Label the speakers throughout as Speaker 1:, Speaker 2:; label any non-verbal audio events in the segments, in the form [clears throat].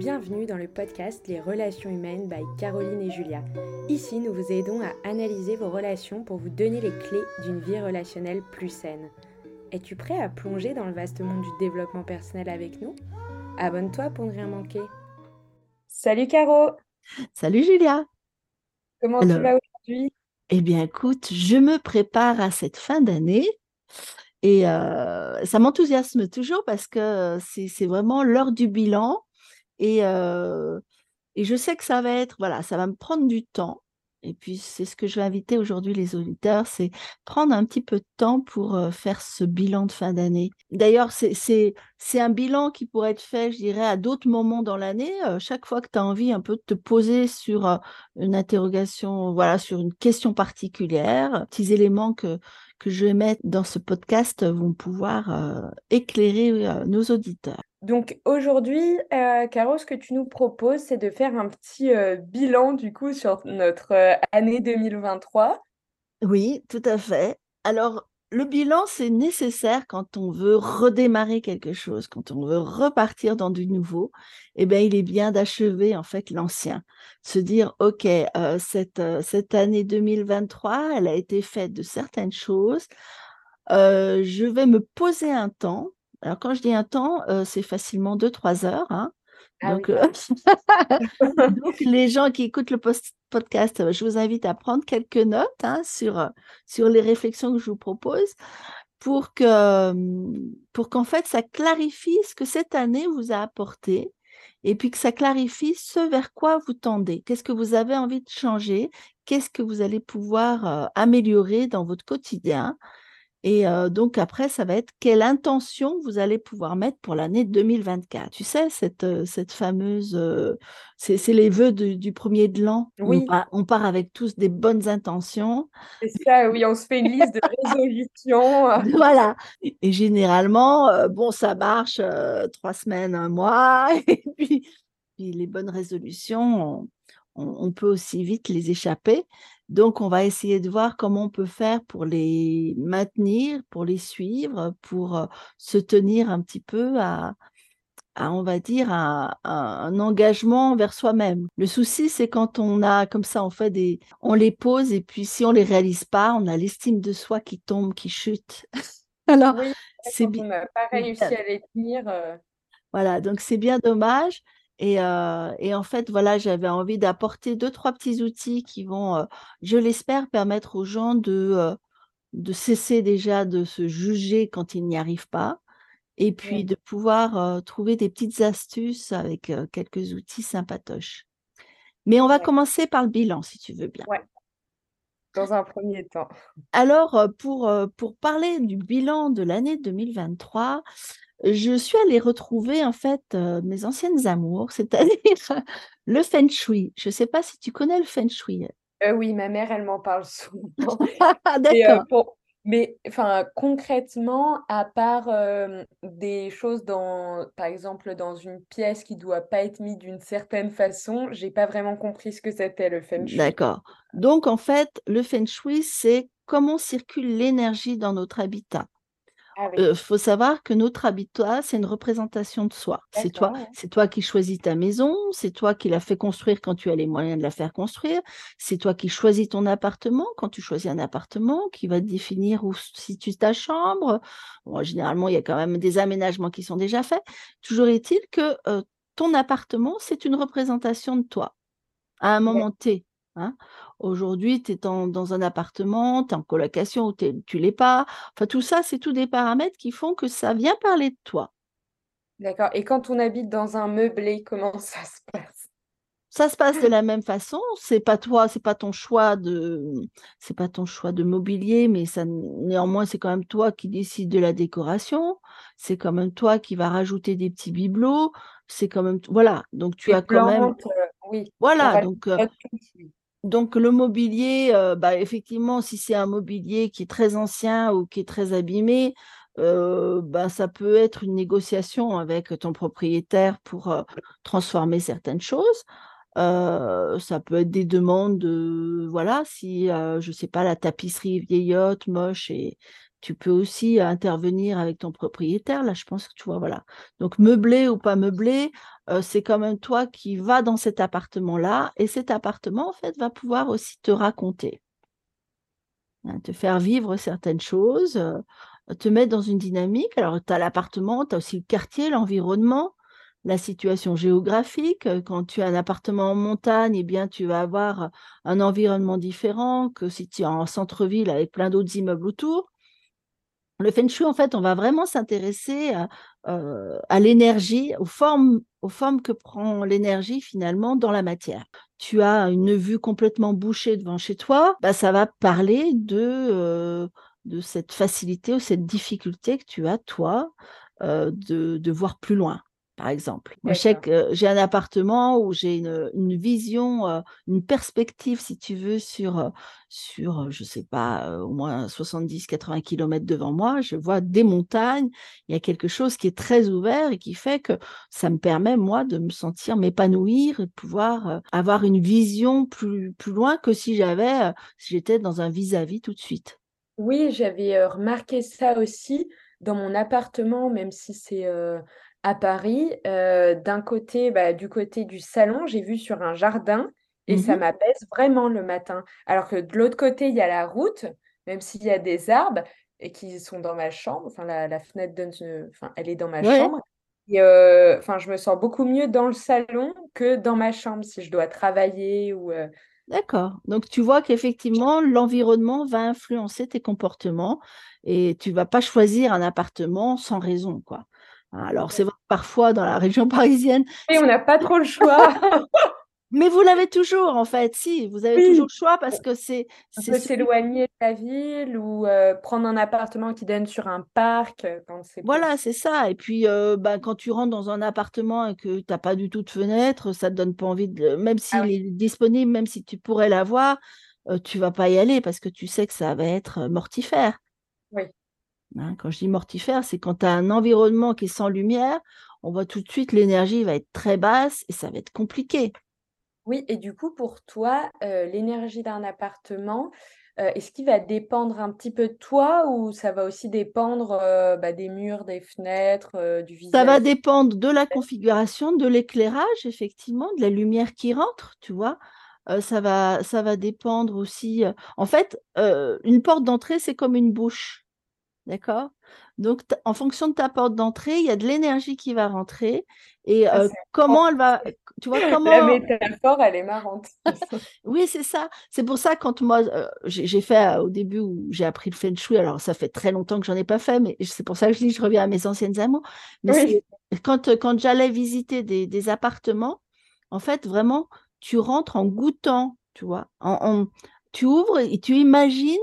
Speaker 1: Bienvenue dans le podcast Les relations humaines by Caroline et Julia. Ici, nous vous aidons à analyser vos relations pour vous donner les clés d'une vie relationnelle plus saine. Es-tu prêt à plonger dans le vaste monde du développement personnel avec nous? Abonne-toi pour ne rien manquer. Salut Caro
Speaker 2: Salut Julia
Speaker 1: Comment tu vas aujourd'hui?
Speaker 2: Eh bien écoute, je me prépare à cette fin d'année et euh, ça m'enthousiasme toujours parce que c'est vraiment l'heure du bilan et, je sais que ça va être, voilà, ça va me prendre du temps. Et puis, c'est ce que je vais inviter aujourd'hui les auditeurs, c'est prendre un petit peu de temps pour faire ce bilan de fin d'année. D'ailleurs, c'est un bilan qui pourrait être fait, je dirais, à d'autres moments dans l'année. chaque fois que tu as envie un peu de te poser sur une interrogation, voilà, sur une question particulière, petits éléments que, que je vais mettre dans ce podcast vont pouvoir éclairer nos auditeurs.
Speaker 1: Donc aujourd'hui, euh, Caro, ce que tu nous proposes, c'est de faire un petit euh, bilan du coup sur notre euh, année 2023.
Speaker 2: Oui, tout à fait. Alors, le bilan, c'est nécessaire quand on veut redémarrer quelque chose, quand on veut repartir dans du nouveau. Eh bien, il est bien d'achever en fait l'ancien, se dire, ok, cette, cette année 2023, elle a été faite de certaines choses. je vais me poser un temps alors, quand je dis un temps, c'est facilement 2-3 heures. Hein. Ah donc, [laughs] [laughs] donc, les gens qui écoutent le podcast, je vous invite à prendre quelques notes hein, sur, sur les réflexions que je vous propose pour que pour qu'en fait ça clarifie ce que cette année vous a apporté et puis que ça clarifie ce vers quoi vous tendez. Qu'est-ce que vous avez envie de changer? Qu'est-ce que vous allez pouvoir améliorer dans votre quotidien? Et donc après, ça va être quelle intention vous allez pouvoir mettre pour l'année 2024. Tu sais, cette, cette fameuse, c'est les vœux du premier de l'an. Oui. On, part avec tous des bonnes intentions.
Speaker 1: C'est ça, oui, on se fait une [laughs] liste de résolutions.
Speaker 2: voilà. Et généralement, bon, ça marche trois semaines, un mois. [laughs] Et puis, puis les bonnes résolutions, on, peut aussi vite les échapper. Donc, on va essayer de voir comment on peut faire pour les maintenir, pour les suivre, pour se tenir un petit peu à, on va dire, à, un engagement vers soi-même. Le souci, c'est quand on a comme ça, on fait des, on les pose et puis si on les réalise pas, on a l'estime de soi qui tombe, qui chute. [laughs]
Speaker 1: Alors, c'est bien. On n'a pas réussi à les tenir.
Speaker 2: Voilà, donc c'est bien dommage. Euh, et, en fait, voilà, j'avais envie d'apporter deux, trois petits outils qui vont, euh, je l'espère, permettre aux gens de, euh, de cesser déjà de se juger quand ils n'y arrivent pas, et puis de pouvoir trouver des petites astuces avec quelques outils sympatoches. Mais on va commencer par le bilan, si tu veux bien.
Speaker 1: Ouais. Dans un premier temps.
Speaker 2: Alors, pour, pour parler du bilan de l'année 2023, je suis allée retrouver en fait mes anciennes amours, [laughs] c'est-à-dire le feng shui. Je ne sais pas si tu connais le feng shui.
Speaker 1: Euh, oui, ma mère, elle m'en parle souvent. [laughs] D'accord. Mais enfin, concrètement, à part des choses dans, par exemple, dans une pièce qui doit pas être mise d'une certaine façon, j'ai pas vraiment compris ce que c'était le feng shui.
Speaker 2: D'accord. Donc en fait, le feng shui, c'est comment circule l'énergie dans notre habitat. Il ah faut savoir que notre habitat, c'est une représentation de soi. C'est toi, c'est toi qui choisis ta maison, c'est toi qui la fais construire quand tu as les moyens de la faire construire, c'est toi qui choisis ton appartement quand tu choisis un appartement, qui va te définir où situe ta chambre. Bon, généralement, il y a quand même des aménagements qui sont déjà faits. Toujours est-il que ton appartement, c'est une représentation de toi à un moment T. Hein. Aujourd'hui, tu es dans un appartement, tu es en colocation ou tu ne l'es pas. Enfin, tout ça, c'est tous des paramètres qui font que ça vient parler de toi.
Speaker 1: D'accord. Et quand on habite dans un meublé, comment [laughs] ça se passe?
Speaker 2: Ça se passe de la même façon. C'est pas toi, c'est pas ton choix de, c'est pas ton choix de mobilier, mais ça, néanmoins, c'est quand même toi qui décides de la décoration. C'est quand même toi qui va rajouter des petits bibelots. C'est quand même, voilà. Donc tu as quand même,
Speaker 1: euh, oui.
Speaker 2: voilà. Donc euh, donc le mobilier, euh, bah, effectivement, si c'est un mobilier qui est très ancien ou qui est très abîmé, euh, bah, ça peut être une négociation avec ton propriétaire pour euh, transformer certaines choses. ça peut être des demandes de, voilà, si, je ne sais pas, la tapisserie vieillotte, moche et Tu peux aussi intervenir avec ton propriétaire. Là, je pense que tu vois, voilà. Donc, meublé ou pas meublé, euh, c'est quand même toi qui vas dans cet appartement-là. Et cet appartement, en fait, va pouvoir aussi te raconter, hein, te faire vivre certaines choses, euh, te mettre dans une dynamique. Alors, tu as l'appartement, tu as aussi le quartier, l'environnement la situation géographique. Quand tu as un appartement en montagne, eh bien, tu vas avoir un environnement différent que si tu es en centre-ville avec plein d'autres immeubles autour. Le feng shui, en fait, on va vraiment s'intéresser à, euh, l'énergie, aux formes, aux formes que prend l'énergie finalement dans la matière. Tu as une vue complètement bouchée devant chez toi, bah, ça va parler de, euh, de cette facilité ou cette difficulté que tu as, toi, euh, de, de voir plus loin par exemple. Moi, je sais que j'ai un appartement où j'ai une, vision, euh, une perspective, si tu veux, sur, euh, sur euh, je ne sais pas, au moins 70-80 km devant moi. Je vois des montagnes. Il y a quelque chose qui est très ouvert et qui fait que ça me permet, moi, de me sentir m'épanouir et de pouvoir avoir une vision plus, plus loin que si j'avais, si j'étais dans un vis-à-vis tout de suite.
Speaker 1: Oui, j'avais remarqué ça aussi dans mon appartement, même si c'est à Paris, euh, d'un côté, bah, du côté du salon, j'ai vu sur un jardin et ça mmh m'apaise vraiment le matin. Alors que de l'autre côté, il y a la route, même s'il y a des arbres et qui sont dans ma chambre. Enfin, la, fenêtre donne, enfin, elle est dans ma chambre. Et euh, enfin, je me sens beaucoup mieux dans le salon que dans ma chambre si je dois travailler ou. Euh
Speaker 2: D'accord. Donc tu vois qu'effectivement, l'environnement va influencer tes comportements et tu vas pas choisir un appartement sans raison, quoi. Alors, c'est vrai que parfois, dans la région [laughs] parisienne.
Speaker 1: Et on n'a pas trop le choix. [laughs]
Speaker 2: Mais vous l'avez toujours, en fait. Si, vous avez toujours le choix parce que c'est.
Speaker 1: On peut s'éloigner de la ville ou euh, prendre un appartement qui donne sur un parc. Euh, quand
Speaker 2: voilà, c'est ça. Et puis, euh, bah, quand tu rentres dans un appartement et que tu n'as pas du tout de fenêtre, ça ne te donne pas envie de. Même ah s'il est disponible, même si tu pourrais l'avoir, tu ne vas pas y aller parce que tu sais que ça va être mortifère.
Speaker 1: Oui.
Speaker 2: Hein, quand je dis mortifère, c'est quand tu as un environnement qui est sans lumière, on voit tout de suite l'énergie va être très basse et ça va être compliqué.
Speaker 1: Oui, et du coup, pour toi, euh, l'énergie d'un appartement, euh, est-ce qu'il va dépendre un petit peu de toi ou ça va aussi dépendre euh, bah, des murs, des fenêtres, du visage
Speaker 2: Ça va dépendre de la configuration, de l'éclairage, effectivement, de la lumière qui rentre, tu vois? ça, va, ça va dépendre aussi. En fait, une porte d'entrée, c'est comme une bouche. D'accord? Donc, en fonction de ta porte d'entrée, il y a de l'énergie qui va rentrer. Et ah, comment elle va. Tu vois, [laughs] comment.
Speaker 1: La métaphore, elle est marrante. [laughs]
Speaker 2: oui, c'est ça. C'est pour ça, quand moi, j'ai fait au début où j'ai appris le feng shui, alors ça fait très longtemps que j'en ai pas fait, mais c'est pour ça que je dis je reviens à mes anciennes amours. Mais quand, quand j'allais visiter des, appartements, en fait, vraiment, tu rentres en goûtant, tu vois. tu ouvres et tu imagines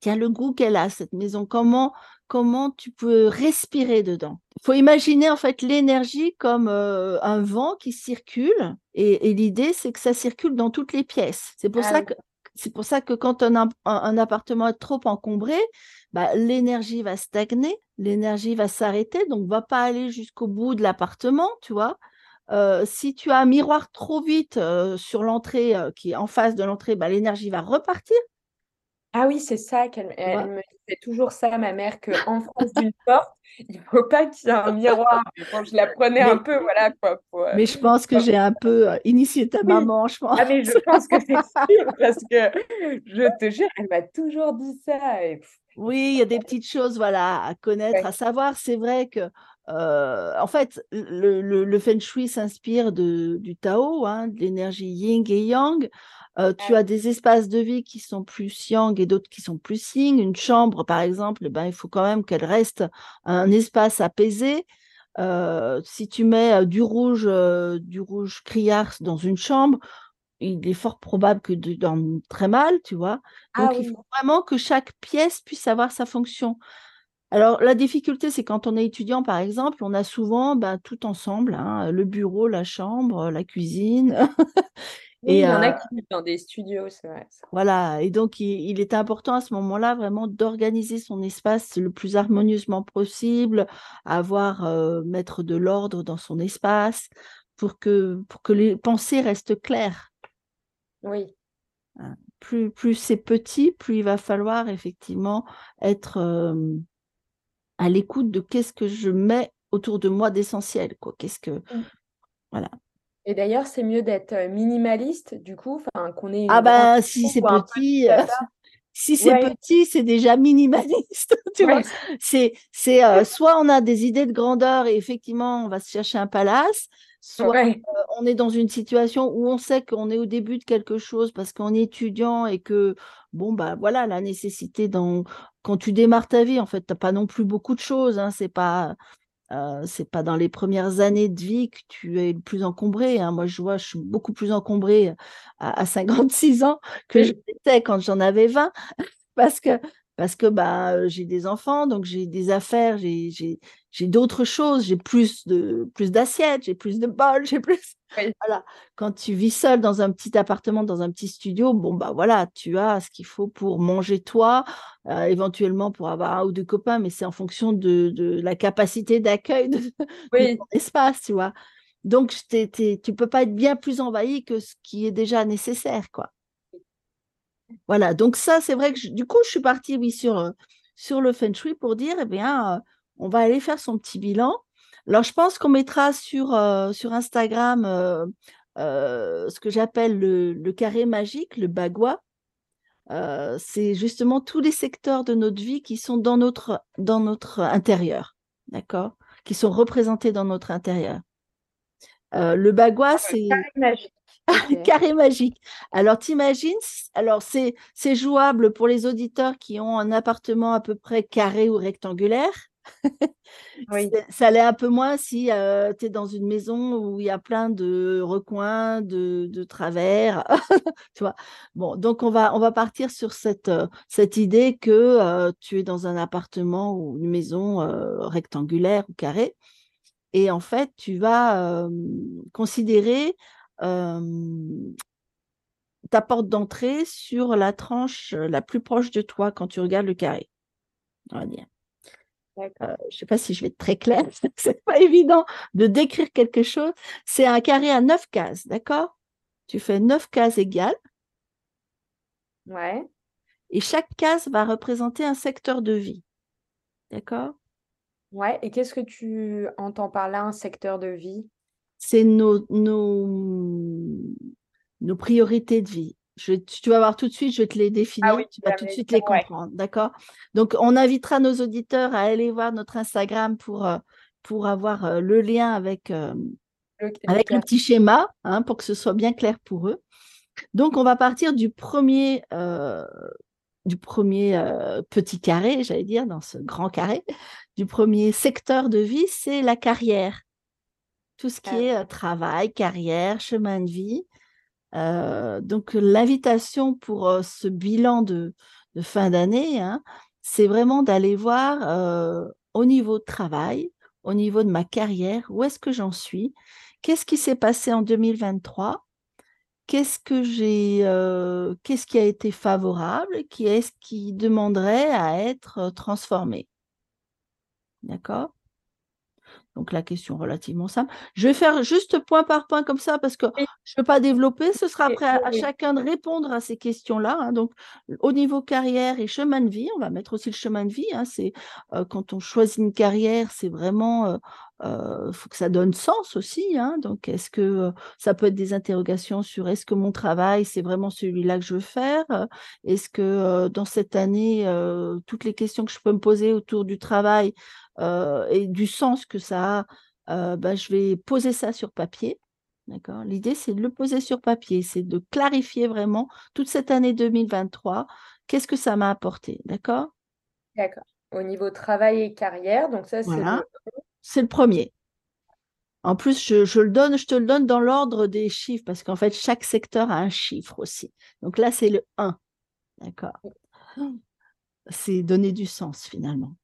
Speaker 2: tiens, le goût qu'elle a, cette maison, comment, comment tu peux respirer dedans? Il faut imaginer en fait l'énergie comme euh, un vent qui circule et, l'idée c'est que ça circule dans toutes les pièces. C'est pour, ah ça que, c'est pour ça que quand un, un, appartement est trop encombré, bah, l'énergie va stagner, l'énergie va s'arrêter, donc va pas aller jusqu'au bout de l'appartement, tu vois? Euh, si tu as un miroir trop vite euh, sur l'entrée qui est en face de l'entrée, bah, l'énergie va repartir.
Speaker 1: Ah oui, c'est ça qu'elle elle me disait toujours ça, ma mère, qu'en France d'une porte, il ne faut pas qu'il y ait un miroir. quand je la prenais un peu, voilà quoi.
Speaker 2: Euh, mais je pense que j'ai un peu euh, initié ta maman, je pense.
Speaker 1: Ah mais je pense que c'est [laughs] sûr, parce que je te jure, elle m'a toujours dit ça.
Speaker 2: Oui, il y a des petites choses voilà, à connaître, à savoir. C'est vrai que euh, en fait, le, le, feng shui s'inspire du Tao, hein, de l'énergie yin et yang. Euh, tu as des espaces de vie qui sont plus yang et d'autres qui sont plus yin. Une chambre, par exemple, eh ben, il faut quand même qu'elle reste un espace apaisé. Euh, si tu mets du rouge, du rouge criard dans une chambre, il est fort probable que tu dormes très mal, tu vois. Ah Donc, il faut vraiment que chaque pièce puisse avoir sa fonction. Alors, la difficulté, c'est quand on est étudiant, par exemple, on a souvent ben, tout ensemble, hein, le bureau, la chambre, la cuisine. [laughs]
Speaker 1: il y en a qui vivent dans des studios, c'est vrai.
Speaker 2: Voilà, et donc il, est important à ce moment-là vraiment d'organiser son espace le plus harmonieusement possible, avoir, mettre de l'ordre dans son espace pour que, pour que les pensées restent claires.
Speaker 1: Oui.
Speaker 2: Hein, plus, plus c'est petit, plus il va falloir effectivement être euh, à l'écoute de qu'est-ce que je mets autour de moi d'essentiel, quoi. Qu'est-ce que
Speaker 1: Mmh.
Speaker 2: voilà.
Speaker 1: Et d'ailleurs, c'est mieux d'être minimaliste, du coup, enfin, qu'on ait
Speaker 2: Ah ben si c'est petit, euh, [laughs] si c'est
Speaker 1: Ouais,
Speaker 2: petit, c'est déjà minimaliste, [laughs] tu vois. C'est c'est euh, soit on a des idées de grandeur et effectivement on va se chercher un palace, soit
Speaker 1: ouais,
Speaker 2: euh, on est dans une situation où on sait qu'on est au début de quelque chose parce qu'on est étudiant et que bon bah voilà la nécessité dans quand tu démarres ta vie en fait t'as pas non plus beaucoup de choses hein, c'est pas euh, c'est pas dans les premières années de vie que tu es le plus encombré. hein. Moi, je vois, je suis beaucoup plus encombrée à, à 56 ans que
Speaker 1: oui,
Speaker 2: l'étais quand j'en avais 20 [laughs] parce que, parce que bah, j'ai des enfants, donc j'ai des affaires, j'ai, j'ai, j'ai d'autres choses, j'ai plus de plus d'assiettes, j'ai plus de bols, [laughs] j'ai plus.
Speaker 1: oui,
Speaker 2: Voilà. Quand tu vis seul dans un petit appartement, dans un petit studio, bon bah voilà, tu as ce qu'il faut pour manger toi, euh, éventuellement pour avoir un ou deux copains, mais c'est en fonction de, de la capacité d'accueil de, [laughs] de
Speaker 1: oui,
Speaker 2: ton espace, tu vois. Donc, tu peux pas être bien plus envahi que ce qui est déjà nécessaire, quoi. Voilà, donc ça, c'est vrai que je- du coup, je suis partie, oui, sur, euh, sur le Feng Shui pour dire, eh bien, euh, on va aller faire son petit bilan. Alors, je pense qu'on mettra sur, euh, sur Instagram euh, euh, ce que j'appelle le, le carré magique, le bagua. C'est justement tous les secteurs de notre vie qui sont dans notre, dans notre intérieur, d'accord? Qui sont représentés dans notre intérieur. Le bagua, c'est
Speaker 1: carré magique. Ok. [laughs]
Speaker 2: carré magique. Alors, t'imagines, alors c'est c'est jouable pour les auditeurs qui ont un appartement à peu près carré ou rectangulaire. [laughs]
Speaker 1: Oui,
Speaker 2: Ça l'est un peu moins si tu es dans une maison où il y a plein de recoins, de, de travers. [laughs] tu vois. Bon, donc on va, on va partir sur cette, euh, cette idée que euh, tu es dans un appartement ou une maison euh, rectangulaire ou carrée. Et en fait, tu vas euh, considérer euh, ta porte d'entrée sur la tranche la plus proche de toi quand tu regardes le carré. On va dire. Euh, je ne sais pas si je vais être très claire, [laughs] c'est pas évident de décrire quelque chose. C'est un carré à neuf cases, d'accord? Tu fais neuf cases égales
Speaker 1: Ouais,
Speaker 2: et chaque case va représenter un secteur de vie, d'accord?
Speaker 1: Ouais. Et qu'est-ce que tu entends par là, un secteur de vie?
Speaker 2: C'est nos, nos, nos priorités de vie. Je, tu vas voir tout de suite, je vais te les
Speaker 1: Ah
Speaker 2: définir,
Speaker 1: oui,
Speaker 2: tu vas tout de suite les
Speaker 1: ouais.
Speaker 2: comprendre, d'accord? Donc, on invitera nos auditeurs à aller voir notre Instagram pour, euh, pour avoir euh, le lien avec, euh, avec le petit schéma, hein, pour que ce soit bien clair pour eux. Donc, on va partir du premier, euh, du premier euh, petit carré, j'allais dire, dans ce grand carré, du premier secteur de vie, c'est la carrière. Tout ce qui
Speaker 1: Ah,
Speaker 2: est euh, travail, carrière, chemin de vie. Euh, donc, l'invitation pour euh, ce bilan de, de fin d'année, hein, c'est vraiment d'aller voir au niveau de travail, au niveau de ma carrière, où est-ce que j'en suis, qu'est-ce qui s'est passé en 2023, qu'est-ce que j'ai, qu'est-ce qui a été favorable, qui est-ce qui demanderait à être transformé. D'accord? Donc la question relativement simple. Je vais faire juste point par point comme ça parce que je ne peux pas développer. Ce sera après à, chacun de répondre à ces questions-là. hein. Donc au niveau carrière et chemin de vie, on va mettre aussi le chemin de vie. hein. C'est euh, quand on choisit une carrière, c'est vraiment euh, euh, faut que ça donne sens aussi. hein. Donc est-ce que euh, ça peut être des interrogations sur est-ce que mon travail c'est vraiment celui-là que je veux faire? Est-ce que euh, dans cette année toutes les questions que je peux me poser autour du travail et du sens que ça a, bah, je vais poser ça sur papier. D'accord L'idée, c'est de le poser sur papier, c'est de clarifier vraiment toute cette année 2023, qu'est-ce que ça m'a apporté. D'accord?
Speaker 1: D'accord. Au niveau travail et carrière, donc ça, c'est
Speaker 2: Voilà,
Speaker 1: le...
Speaker 2: c'est le premier. En plus, je, je le donne, je te le donne dans l'ordre des chiffres, parce qu'en fait, chaque secteur a un chiffre aussi. Donc là, c'est le 1. D'accord? C'est donner du sens finalement.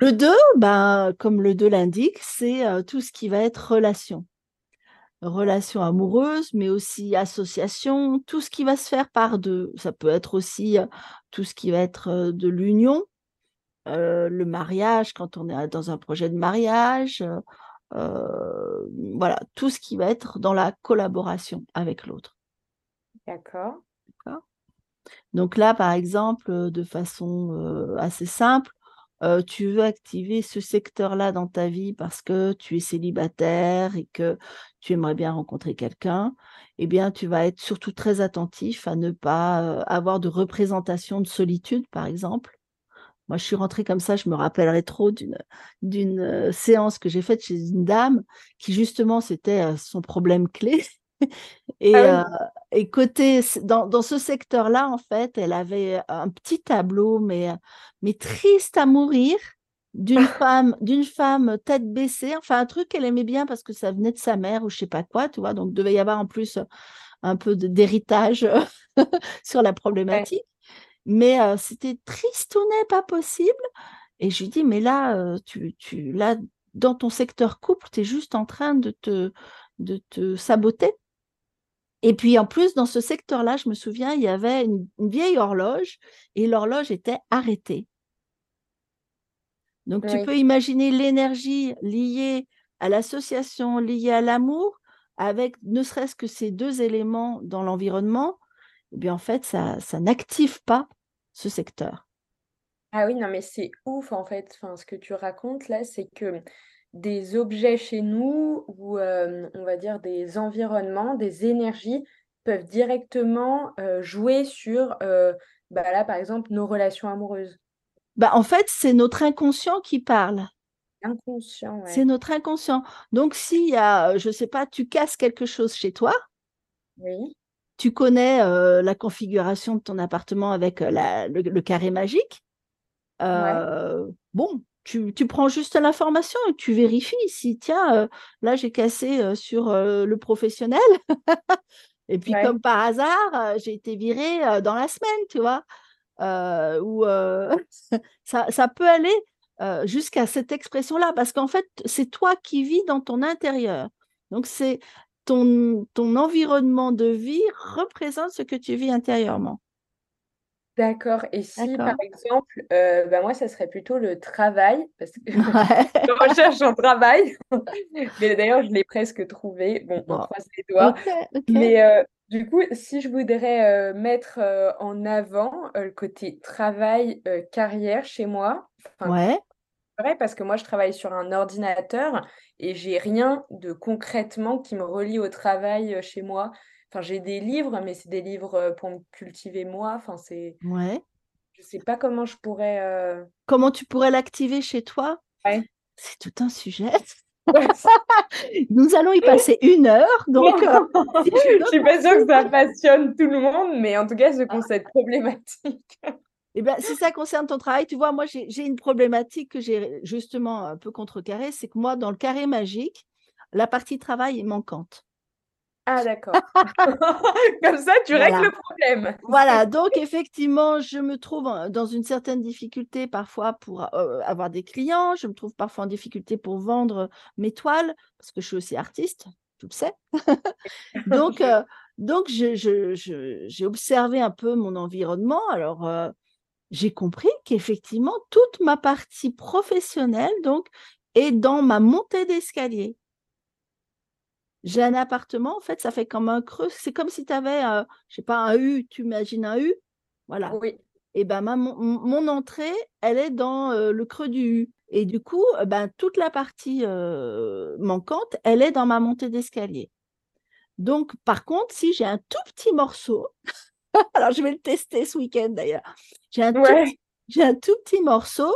Speaker 2: Le 2, ben, comme le 2 l'indique, c'est euh, tout ce qui va être relation. Relation amoureuse, mais aussi association, tout ce qui va se faire par deux. Ça peut être aussi tout ce qui va être de l'union, euh, le mariage, quand on est dans un projet de mariage, euh, voilà, tout ce qui va être dans la collaboration avec l'autre.
Speaker 1: D'accord.
Speaker 2: D'accord? Donc là, par exemple, de façon assez simple, tu veux activer ce secteur-là dans ta vie parce que tu es célibataire et que tu aimerais bien rencontrer quelqu'un, eh bien, tu vas être surtout très attentif à ne pas avoir de représentation de solitude, par exemple. Moi, je suis rentrée comme ça, je me rappellerai trop d'une séance que j'ai faite chez une dame qui, justement, c'était son problème clé. [laughs] et, ah côté, dans, ce secteur-là, en fait, elle avait un petit tableau, mais, mais triste à mourir, d'une [laughs] femme, d'une femme tête baissée, enfin un truc qu'elle aimait bien parce que ça venait de sa mère ou je sais pas quoi, tu vois. Donc, il devait y avoir en plus un peu d'héritage [laughs] sur la problématique mais c'était tristounet, pas possible. Et je lui dis, mais là, tu, tu, là, dans ton secteur couple, tu es juste en train de te, de te saboter. Et puis en plus, dans ce secteur-là, je me souviens, il y avait une, vieille horloge et l'horloge était arrêtée. Donc tu peux imaginer l'énergie liée à l'association, liée à l'amour, avec ne serait-ce que ces deux éléments dans l'environnement, eh bien en fait, ça, ça n'active pas ce secteur.
Speaker 1: Ah oui, non, mais c'est ouf en fait. Enfin, ce que tu racontes là, c'est que des objets chez nous ou on va dire des environnements, des énergies peuvent directement jouer sur, bah là par exemple, nos relations amoureuses.
Speaker 2: Bah, en fait, c'est notre inconscient qui parle.
Speaker 1: Inconscient,
Speaker 2: C'est notre inconscient. Donc, s'il y a, je ne sais pas, tu casses quelque chose chez toi,
Speaker 1: oui
Speaker 2: tu connais la configuration de ton appartement avec le, carré magique. Bon, tu, prends juste l'information et tu vérifies si, tiens, là, j'ai cassé sur le professionnel. [laughs] et puis, comme par hasard, j'ai été virée dans la semaine, tu vois? ou [laughs] ça, ça, peut aller jusqu'à cette expression-là, parce qu'en fait, c'est toi qui vis dans ton intérieur. Donc, c'est ton, ton environnement de vie représente ce que tu vis intérieurement.
Speaker 1: D'accord. Et si, par exemple, euh, bah, moi, ça serait plutôt le travail, parce que [laughs] je recherche un travail. [laughs] Mais d'ailleurs, je l'ai presque trouvé. Bon, on croise les doigts. Mais euh, du coup, si je voudrais euh, mettre en avant le côté travail, carrière chez moi,
Speaker 2: ouais
Speaker 1: vrai parce que moi, je travaille sur un ordinateur et j'ai rien de concrètement qui me relie au travail chez moi. Enfin, j'ai des livres, mais c'est des livres euh, pour me cultiver moi. Enfin, c'est.
Speaker 2: Ouais.
Speaker 1: Je sais pas comment je pourrais. Euh
Speaker 2: comment tu pourrais l'activer chez toi?
Speaker 1: Ouais.
Speaker 2: C'est tout un sujet. [laughs] [laughs] Nous allons y passer une heure, donc. [laughs]
Speaker 1: je suis pas sûre que ça passionne tout le monde, mais en tout cas, ce concept problématique.
Speaker 2: Eh bien, si ça concerne ton travail, tu vois, moi, j'ai une problématique que j'ai justement un peu contrecarrée, c'est que moi, dans le carré magique, la partie travail est manquante.
Speaker 1: Ah, d'accord. [laughs] Comme ça, tu règles le problème.
Speaker 2: voilà, [laughs] donc effectivement, je me trouve dans une certaine difficulté parfois pour euh, avoir des clients, je me trouve parfois en difficulté pour vendre mes toiles, parce que je suis aussi artiste, tu le sais. [laughs] donc, euh, donc j'ai observé un peu mon environnement. Alors, euh, j'ai compris qu'effectivement, toute ma partie professionnelle, donc, est dans ma montée d'escalier. J'ai un appartement, en fait, ça fait comme un creux. C'est comme si tu avais, je je sais pas, un U, tu imagines un U Voilà.
Speaker 1: Oui.
Speaker 2: Et ben, mon, entrée, elle est dans le creux du U. Et du coup, ben, toute la partie manquante, elle est dans ma montée d'escalier. Donc, par contre, si j'ai un tout petit morceau, [laughs] Alors, je vais le tester ce week-end d'ailleurs. J'ai un, tout petit morceau,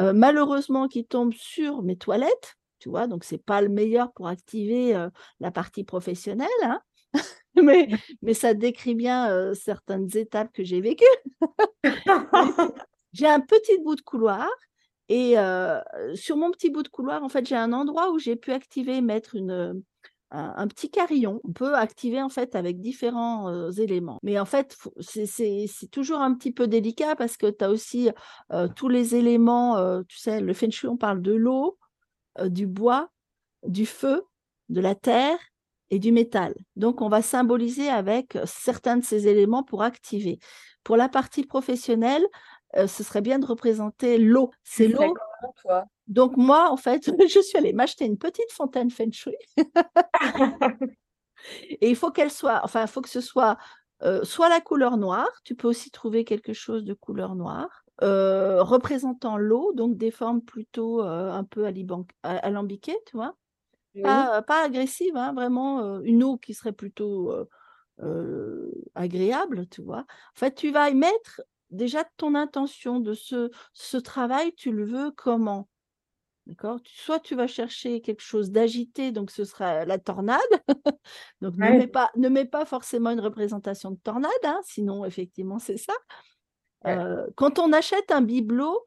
Speaker 2: euh, malheureusement, qui tombe sur mes toilettes. Tu vois, donc c'est pas le meilleur pour activer euh, la partie professionnelle. Hein. [laughs] mais, mais ça décrit bien euh, certaines étapes que j'ai vécues. [laughs] j'ai un petit bout de couloir et sur mon petit bout de couloir, en fait, j'ai un endroit où j'ai pu activer, mettre une, un, petit carillon. On peut activer en fait avec différents éléments. Mais en fait, c'est toujours un petit peu délicat parce que tu as aussi tous les éléments, tu sais, le feng shui, on parle de l'eau, du bois, du feu, de la terre et du métal. Donc, on va symboliser avec certains de ces éléments pour activer. Pour la partie professionnelle, ce serait bien de représenter l'eau. C'est l'eau. Donc moi, en fait, [laughs] je suis allée m'acheter une petite fontaine feng shui. et il faut qu'elle soit, enfin, il faut que ce soit soit la couleur noire, tu peux aussi trouver quelque chose de couleur noire, représentant l'eau, donc des formes plutôt un peu alambiquées, tu vois? Pas, pas agressive, hein, vraiment une eau qui serait plutôt agréable, tu vois? En fait, tu vas y mettre déjà ton intention de ce, ce travail, tu le veux comment? D'accord? Soit tu vas chercher quelque chose d'agité, donc ce sera la tornade. [laughs] donc ne, mets pas, ne mets pas forcément une représentation de tornade, hein, sinon effectivement c'est ça. Quand on achète un bibelot,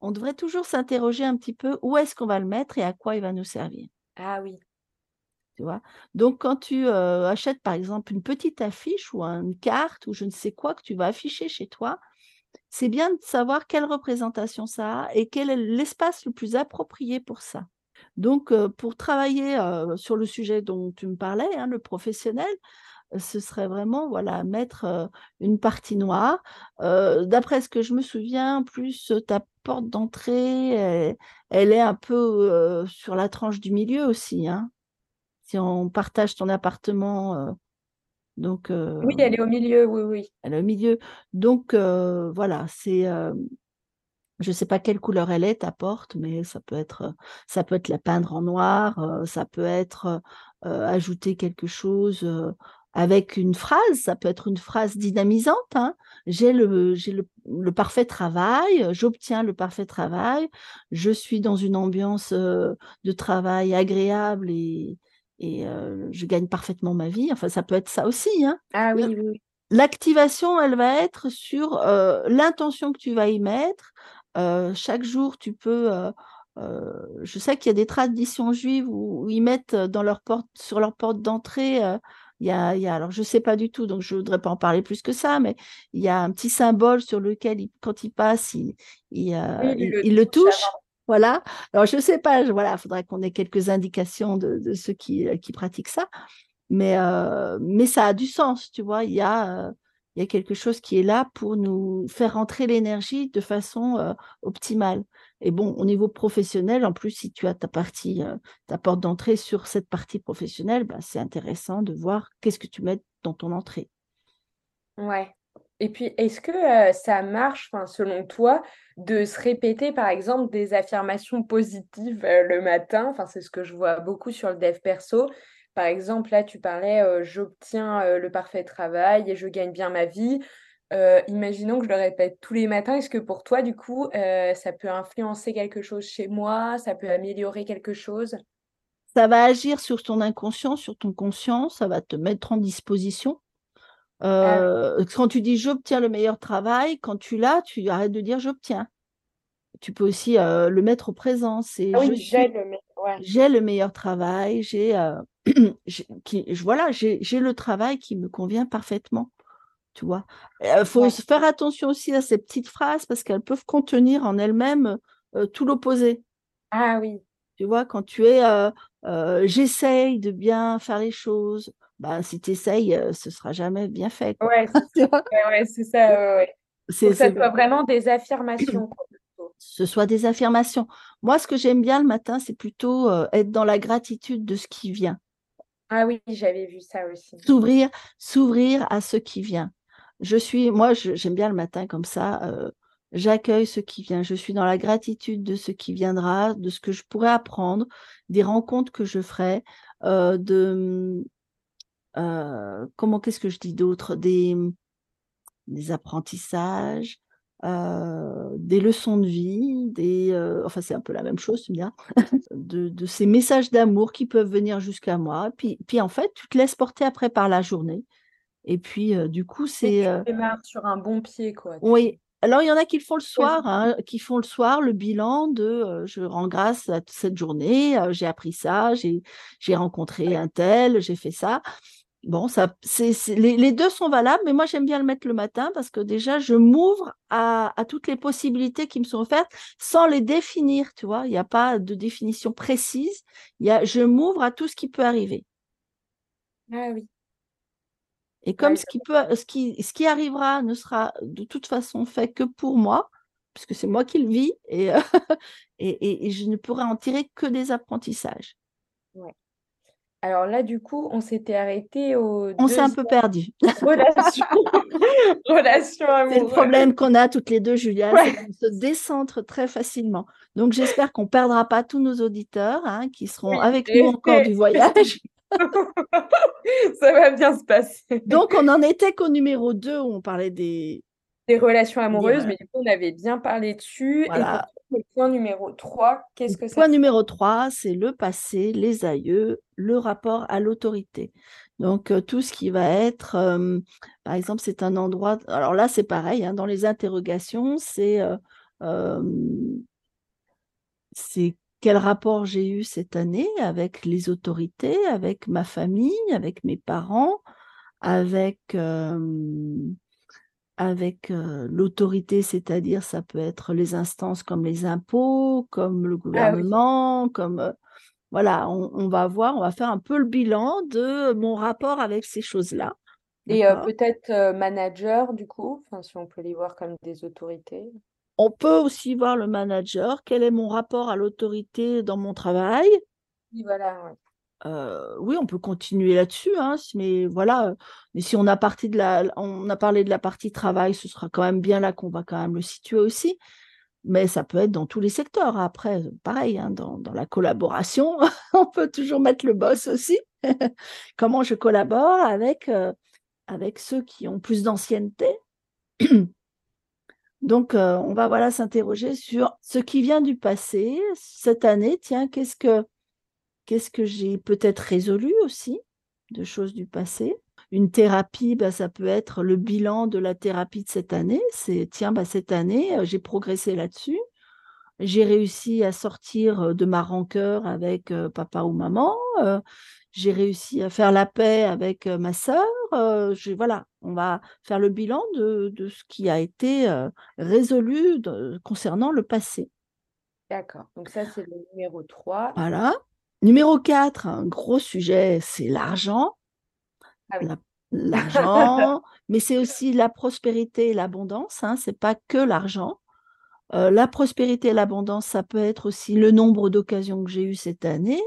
Speaker 2: on devrait toujours s'interroger un petit peu où est-ce qu'on va le mettre et à quoi il va nous servir.
Speaker 1: Ah oui.
Speaker 2: Tu vois? Donc, quand tu achètes, par exemple, une petite affiche ou une carte ou je ne sais quoi que tu vas afficher chez toi, c'est bien de savoir quelle représentation ça a et quel est l'espace le plus approprié pour ça. Donc, pour travailler sur le sujet dont tu me parlais, hein, le professionnel, ce serait vraiment voilà mettre une partie noire. D'après ce que je me souviens, plus ta porte d'entrée, elle, est un peu sur la tranche du milieu aussi. Hein. Si on partage ton appartement, donc.
Speaker 1: oui, elle est au milieu, oui, oui.
Speaker 2: Elle est au milieu. Donc voilà, c'est. je ne sais pas quelle couleur elle est, ta porte, mais ça peut être, ça peut être la peindre en noir, ça peut être ajouter quelque chose avec une phrase, ça peut être une phrase dynamisante. Hein. J'ai le, le, le, parfait travail, j'obtiens le parfait travail, je suis dans une ambiance euh, de travail agréable et, et euh, je gagne parfaitement ma vie. Enfin, ça peut être ça aussi. Hein.
Speaker 1: Ah oui, oui.
Speaker 2: L'activation, elle va être sur euh, l'intention que tu vas y mettre. chaque jour, tu peux. je sais qu'il y a des traditions juives où, où, ils mettent dans leur porte, sur leur porte d'entrée il y a, alors je ne sais pas du tout, donc je ne voudrais pas en parler plus que ça, mais il y a un petit symbole sur lequel, quand il passe, il, il, euh, le, touche. Voilà. Alors je ne sais pas, voilà, il faudrait qu'on ait quelques indications de, ceux qui, euh, qui, pratiquent ça, mais, euh, mais ça a du sens, tu vois. Il y a, il y a quelque chose qui est là pour nous faire entrer l'énergie de façon optimale. Et bon, au niveau professionnel, en plus, si tu as ta partie, euh, ta porte d'entrée sur cette partie professionnelle, bah, c'est intéressant de voir qu'est-ce que tu mets dans ton entrée.
Speaker 1: Ouais. Et puis, est-ce que euh, ça marche, selon toi, de se répéter, par exemple, des affirmations positives euh, le matin? C'est ce que je vois beaucoup sur le dev perso. Par exemple, là, tu parlais, j'obtiens le parfait travail et je gagne bien ma vie. Euh, imaginons que je le répète tous les matins, est-ce que pour toi, du coup, euh, ça peut influencer quelque chose chez moi Ça peut améliorer quelque chose?
Speaker 2: Ça va agir sur ton inconscient, sur ton conscient, ça va te mettre en disposition. Ah euh, quand tu dis j'obtiens le meilleur travail, quand tu l'as, tu arrêtes de dire j'obtiens. Tu peux aussi le mettre au présent. C'est
Speaker 1: ah oui, j'ai le,
Speaker 2: le, meilleur travail, j'ai [clears throat] voilà, j'ai le travail qui me convient parfaitement tu vois. Il faut faire attention aussi à ces petites phrases parce qu'elles peuvent contenir en elles-mêmes tout l'opposé.
Speaker 1: Ah oui.
Speaker 2: Tu vois, quand tu es j'essaye de bien faire les choses, bah, si tu essayes, ce sera jamais bien fait. [laughs]
Speaker 1: Ouais, c'est ça. Ouais, c'est ça. soit vraiment des affirmations. [clears throat]
Speaker 2: ce soit des affirmations. Moi, ce que j'aime bien le matin, c'est plutôt être dans la gratitude de ce qui vient.
Speaker 1: Ah oui, j'avais vu ça aussi.
Speaker 2: S'ouvrir, s'ouvrir à ce qui vient je suis, moi, j'aime bien le matin comme ça. Euh, j'accueille ce qui vient. Je suis dans la gratitude de ce qui viendra, de ce que je pourrais apprendre, des rencontres que je ferai, euh, de euh, comment qu'est-ce que je dis d'autre, des, des apprentissages, des leçons de vie, des, enfin c'est un peu la même chose, tu [laughs] me de, ces messages d'amour qui peuvent venir jusqu'à moi. Puis, puis en fait, tu te laisses porter après par la journée. Et puis, du coup, c'est.
Speaker 1: Tu démarres sur un bon pied, quoi.
Speaker 2: Oui. Alors, il y en a qui le font le soir, hein, qui font le soir le bilan de je rends grâce à cette journée, j'ai appris ça, j'ai rencontré un tel, j'ai fait ça. Bon, ça, les, les, deux sont valables, mais moi j'aime bien le mettre le matin parce que déjà je m'ouvre à, à, toutes les possibilités qui me sont offertes sans les définir, tu vois? Il n'y a pas de définition précise. Il y a, je m'ouvre à tout ce qui peut arriver.
Speaker 1: Ah oui.
Speaker 2: Et comme ce, qui peut, ce, qui, ce qui arrivera ne sera de toute façon fait que pour moi, puisque c'est moi qui le vis, et, [laughs] et, et, je ne pourrai en tirer que des apprentissages.
Speaker 1: Ouais. Alors là, du coup, on s'était arrêté au
Speaker 2: On s'est un peu perdu. [laughs]
Speaker 1: relation, [laughs] relation
Speaker 2: C'est le
Speaker 1: amoureuse.
Speaker 2: problème qu'on a toutes les deux, Julia, c'est qu'on se décentre très facilement. Donc, j'espère qu'on ne perdra pas tous nos auditeurs hein, qui seront
Speaker 1: Oui,
Speaker 2: avec nous encore du voyage. [laughs]
Speaker 1: Ça va bien se passer.
Speaker 2: Donc, on en était qu'au numéro 2 où on parlait des...
Speaker 1: Des relations
Speaker 2: des-
Speaker 1: amoureuses, mais du coup, on avait bien parlé dessus.
Speaker 2: Voilà.
Speaker 1: le point numéro 3, qu'est-ce que ça
Speaker 2: Point numéro 3, c'est le passé, les aïeux, le rapport à l'autorité. Donc, euh, tout ce qui va être, euh, par exemple, c'est un endroit. Alors là, c'est pareil, hein, dans les interrogations, c'est euh, c'est quel rapport j'ai eu cette année avec les autorités, avec ma famille, avec mes parents, avec, euh, avec euh, l'autorité, c'est-à-dire ça peut être les instances comme les impôts, comme le
Speaker 1: Ah oui.
Speaker 2: gouvernement, comme euh, voilà, on, on va voir, on va faire un peu le bilan de mon rapport avec ces choses-là.
Speaker 1: Et peut-être manager, du coup, si on peut les voir comme des autorités.
Speaker 2: On peut aussi voir le manager, quel est mon rapport à l'autorité dans mon travail.
Speaker 1: Oui, voilà, ouais.
Speaker 2: Euh, oui, on peut continuer là-dessus, hein, mais voilà. Mais si on a parti de la, on a parlé de la partie travail, ce sera quand même bien là qu'on va quand même le situer aussi. Mais ça peut être dans tous les secteurs. Après, pareil, hein, dans, dans la collaboration, [laughs] on peut toujours mettre le boss aussi. [laughs] Comment je collabore avec, euh, avec ceux qui ont plus d'ancienneté? [clears throat] Donc, euh, on va voilà s'interroger sur ce qui vient du passé. Cette année, tiens, qu'est-ce que qu'est-ce que j'ai peut-être résolu aussi de choses du passé? Une thérapie, bah, ça peut être le bilan de la thérapie de cette année. C'est tiens, bah, cette année, euh, j'ai progressé là-dessus. J'ai réussi à sortir euh, de ma rancœur avec papa ou maman. J'ai réussi à faire la paix avec ma sœur. euh, voilà, on va faire le bilan de, de ce qui a été euh, résolu de- concernant le passé.
Speaker 1: D'accord. Donc ça, c'est le numéro 3.
Speaker 2: Voilà. Numéro 4, un gros sujet, c'est l'argent.
Speaker 1: Ah oui.
Speaker 2: La- [laughs] L'argent, mais c'est aussi la prospérité et l'abondance. Hein, c'est pas que l'argent. La prospérité et l'abondance, ça peut être aussi le nombre d'occasions que j'ai eues cette année.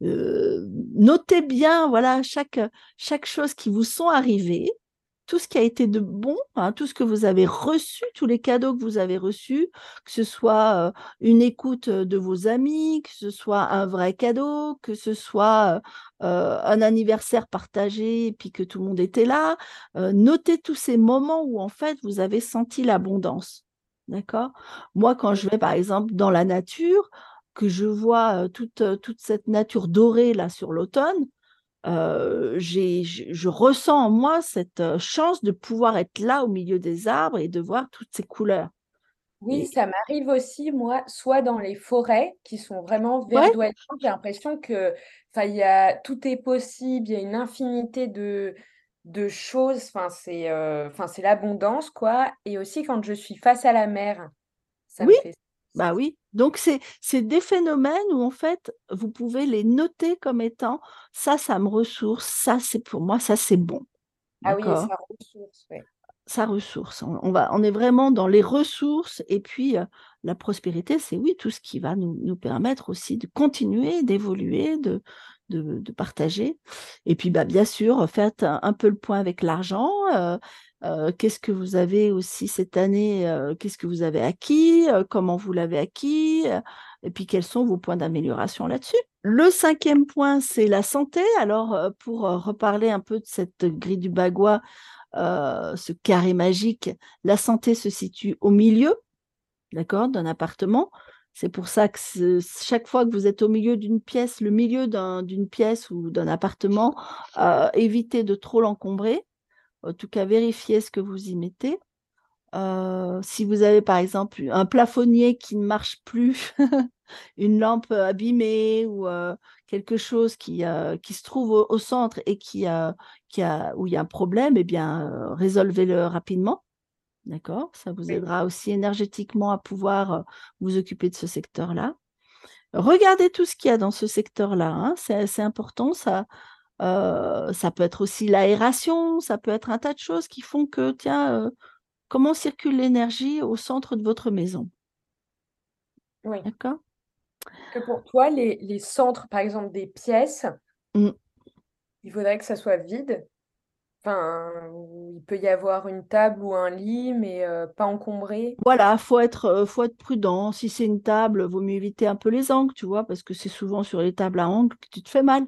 Speaker 2: Notez bien, voilà, chaque, chose qui vous sont arrivées, tout ce qui a été de bon, hein, tout ce que vous avez reçu, tous les cadeaux que vous avez reçus, que ce soit une écoute de vos amis, que ce soit un vrai cadeau, que ce soit un anniversaire partagé et que tout le monde était là. Notez tous ces moments où en fait vous avez senti l'abondance. D'accord? Moi, quand je vais par exemple dans la nature, que je vois toute, toute cette nature dorée là sur l'automne, euh, je, ressens en moi cette chance de pouvoir être là au milieu des arbres et de voir toutes ces couleurs.
Speaker 1: Oui,
Speaker 2: Et-
Speaker 1: ça m'arrive aussi, moi, soit dans les forêts qui sont vraiment
Speaker 2: Ouais.
Speaker 1: verdoyantes. J'ai l'impression que, y a, tout est possible, il y a une infinité de, de choses. Enfin, c'est, euh, c'est l'abondance, quoi. Et aussi quand je suis face à la mer, ça me
Speaker 2: Oui,
Speaker 1: fait ça
Speaker 2: bah oui. Donc, c'est c'est des phénomènes où, en fait, vous pouvez les noter comme étant ça, ça me ressource, ça, c'est pour moi, ça, c'est bon.
Speaker 1: Ah oui, ça ressource, ouais.
Speaker 2: Ça ressource. On, on va, on est vraiment dans les ressources. Et puis, euh, la prospérité, c'est oui, tout ce qui va nous, nous permettre aussi de continuer, d'évoluer, de, de, partager. Et puis, bah, bien sûr, faites un, peu le point avec l'argent. euh, euh, qu'est-ce que vous avez aussi cette année euh, Qu'est-ce que vous avez acquis Comment vous l'avez acquis Et puis, quels sont vos points d'amélioration là-dessus Le cinquième point, c'est la santé. Alors, pour reparler un peu de cette grille du bagua, ce carré magique, la santé se situe au milieu, d'accord, d'un appartement. C'est pour ça que chaque fois que vous êtes au milieu d'une pièce, le milieu d'un- d'une pièce ou d'un appartement, euh, évitez de trop l'encombrer. En tout cas, vérifiez ce que vous y mettez. Euh, si vous avez par exemple un plafonnier qui ne marche plus, [laughs] une lampe abîmée ou euh, quelque chose qui, se trouve au, centre et qui, a, où il y a un problème, eh bien, résolvez-le rapidement. D'accord Ça vous aidera aussi énergétiquement à pouvoir euh, vous occuper de ce secteur-là. Regardez tout ce qu'il y a dans ce secteur-là. hein, C'est c'est important. Ça, euh, ça peut être aussi l'aération, ça peut être un tas de choses qui font que, tiens, euh, comment circule l'énergie au centre de votre maison?
Speaker 1: Oui.
Speaker 2: D'accord?
Speaker 1: Que pour toi, les, les centres, par exemple, des pièces,
Speaker 2: Mm.
Speaker 1: Il faudrait que ça soit vide. Enfin, il peut y avoir une table ou un lit, mais euh, pas encombré.
Speaker 2: Voilà, faut être, euh, faut être prudent. Si c'est une table, vaut mieux éviter un peu les angles, tu vois, parce que c'est souvent sur les tables à angles que tu te fais mal.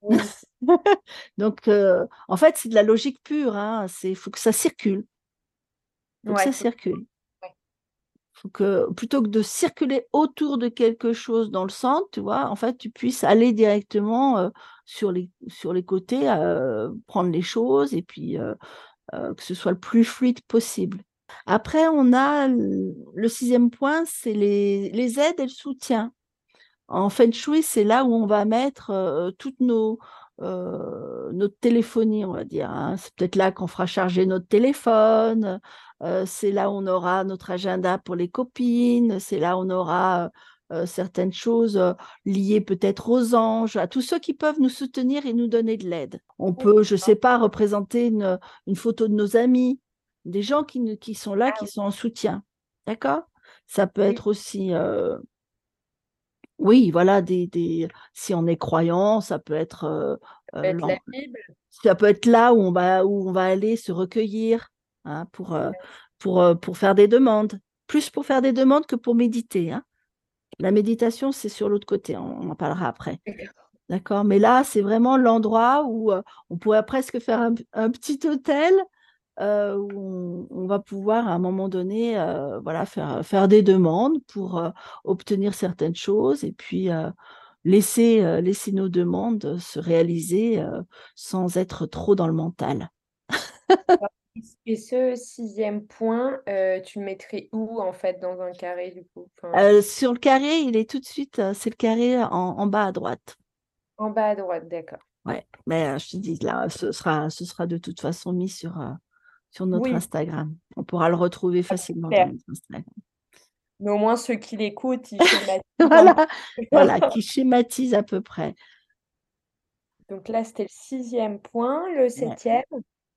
Speaker 1: Oui. [laughs]
Speaker 2: Donc, euh, en fait, c'est de la logique pure. Hein. C'est, faut que ça circule. Faut que
Speaker 1: Ouais,
Speaker 2: ça
Speaker 1: faut-
Speaker 2: circule. Plutôt que de circuler autour de quelque chose dans le centre, tu vois, en fait, tu puisses aller directement euh, sur les, sur les côtés, euh, prendre les choses et puis euh, que ce soit le plus fluide possible. Après, on a le sixième point, c'est les, les aides et le soutien. En feng shui, c'est là où on va mettre toutes nos, euh, notre téléphonie, on va dire. hein. C'est peut-être là qu'on fera charger notre téléphone. euh, c'est là où on aura notre agenda pour les copines. C'est là où on aura euh, certaines choses liées peut-être aux anges, à tous ceux qui peuvent nous soutenir et nous donner de l'aide. On peut, je ne sais pas, représenter une, une photo de nos amis, des gens qui, qui sont là, qui sont en soutien. D'accord? Ça peut être aussi oui, voilà, des, des, si on est croyant, ça peut être, euh,
Speaker 1: Ça
Speaker 2: euh,
Speaker 1: peut être la
Speaker 2: l'en-
Speaker 1: Bible.
Speaker 2: ça peut être là où on va, où on va aller se recueillir hein, pour, euh, pour, euh, pour faire des demandes. Plus pour faire des demandes que pour méditer. hein. La méditation, c'est sur l'autre côté, on, on en parlera après. D'accord? Mais là, c'est vraiment l'endroit où euh, on pourrait presque faire un, un petit hôtel euh, où on, on va pouvoir à un moment donné euh, voilà, faire, faire des demandes pour euh, obtenir certaines choses et puis laisser, laisser nos demandes se réaliser sans être trop dans le mental.
Speaker 1: Et ce sixième point, tu le mettrais où en fait dans un carré du coup? Enfin,
Speaker 2: sur le carré, il est tout de suite, c'est le carré en, en bas à droite.
Speaker 1: en bas à droite, d'accord.
Speaker 2: Ouais, mais je te dis, là, ce sera, ce sera de toute façon mis sur, sur notre
Speaker 1: Oui,
Speaker 2: Instagram. On pourra le retrouver facilement dans
Speaker 1: super.
Speaker 2: notre Instagram.
Speaker 1: Mais au moins ceux qui l'écoutent, ils [laughs] schématisent
Speaker 2: Voilà, [laughs] voilà, qui schématise à peu près.
Speaker 1: Donc là, c'était le sixième point. Le
Speaker 2: Ouais.
Speaker 1: septième,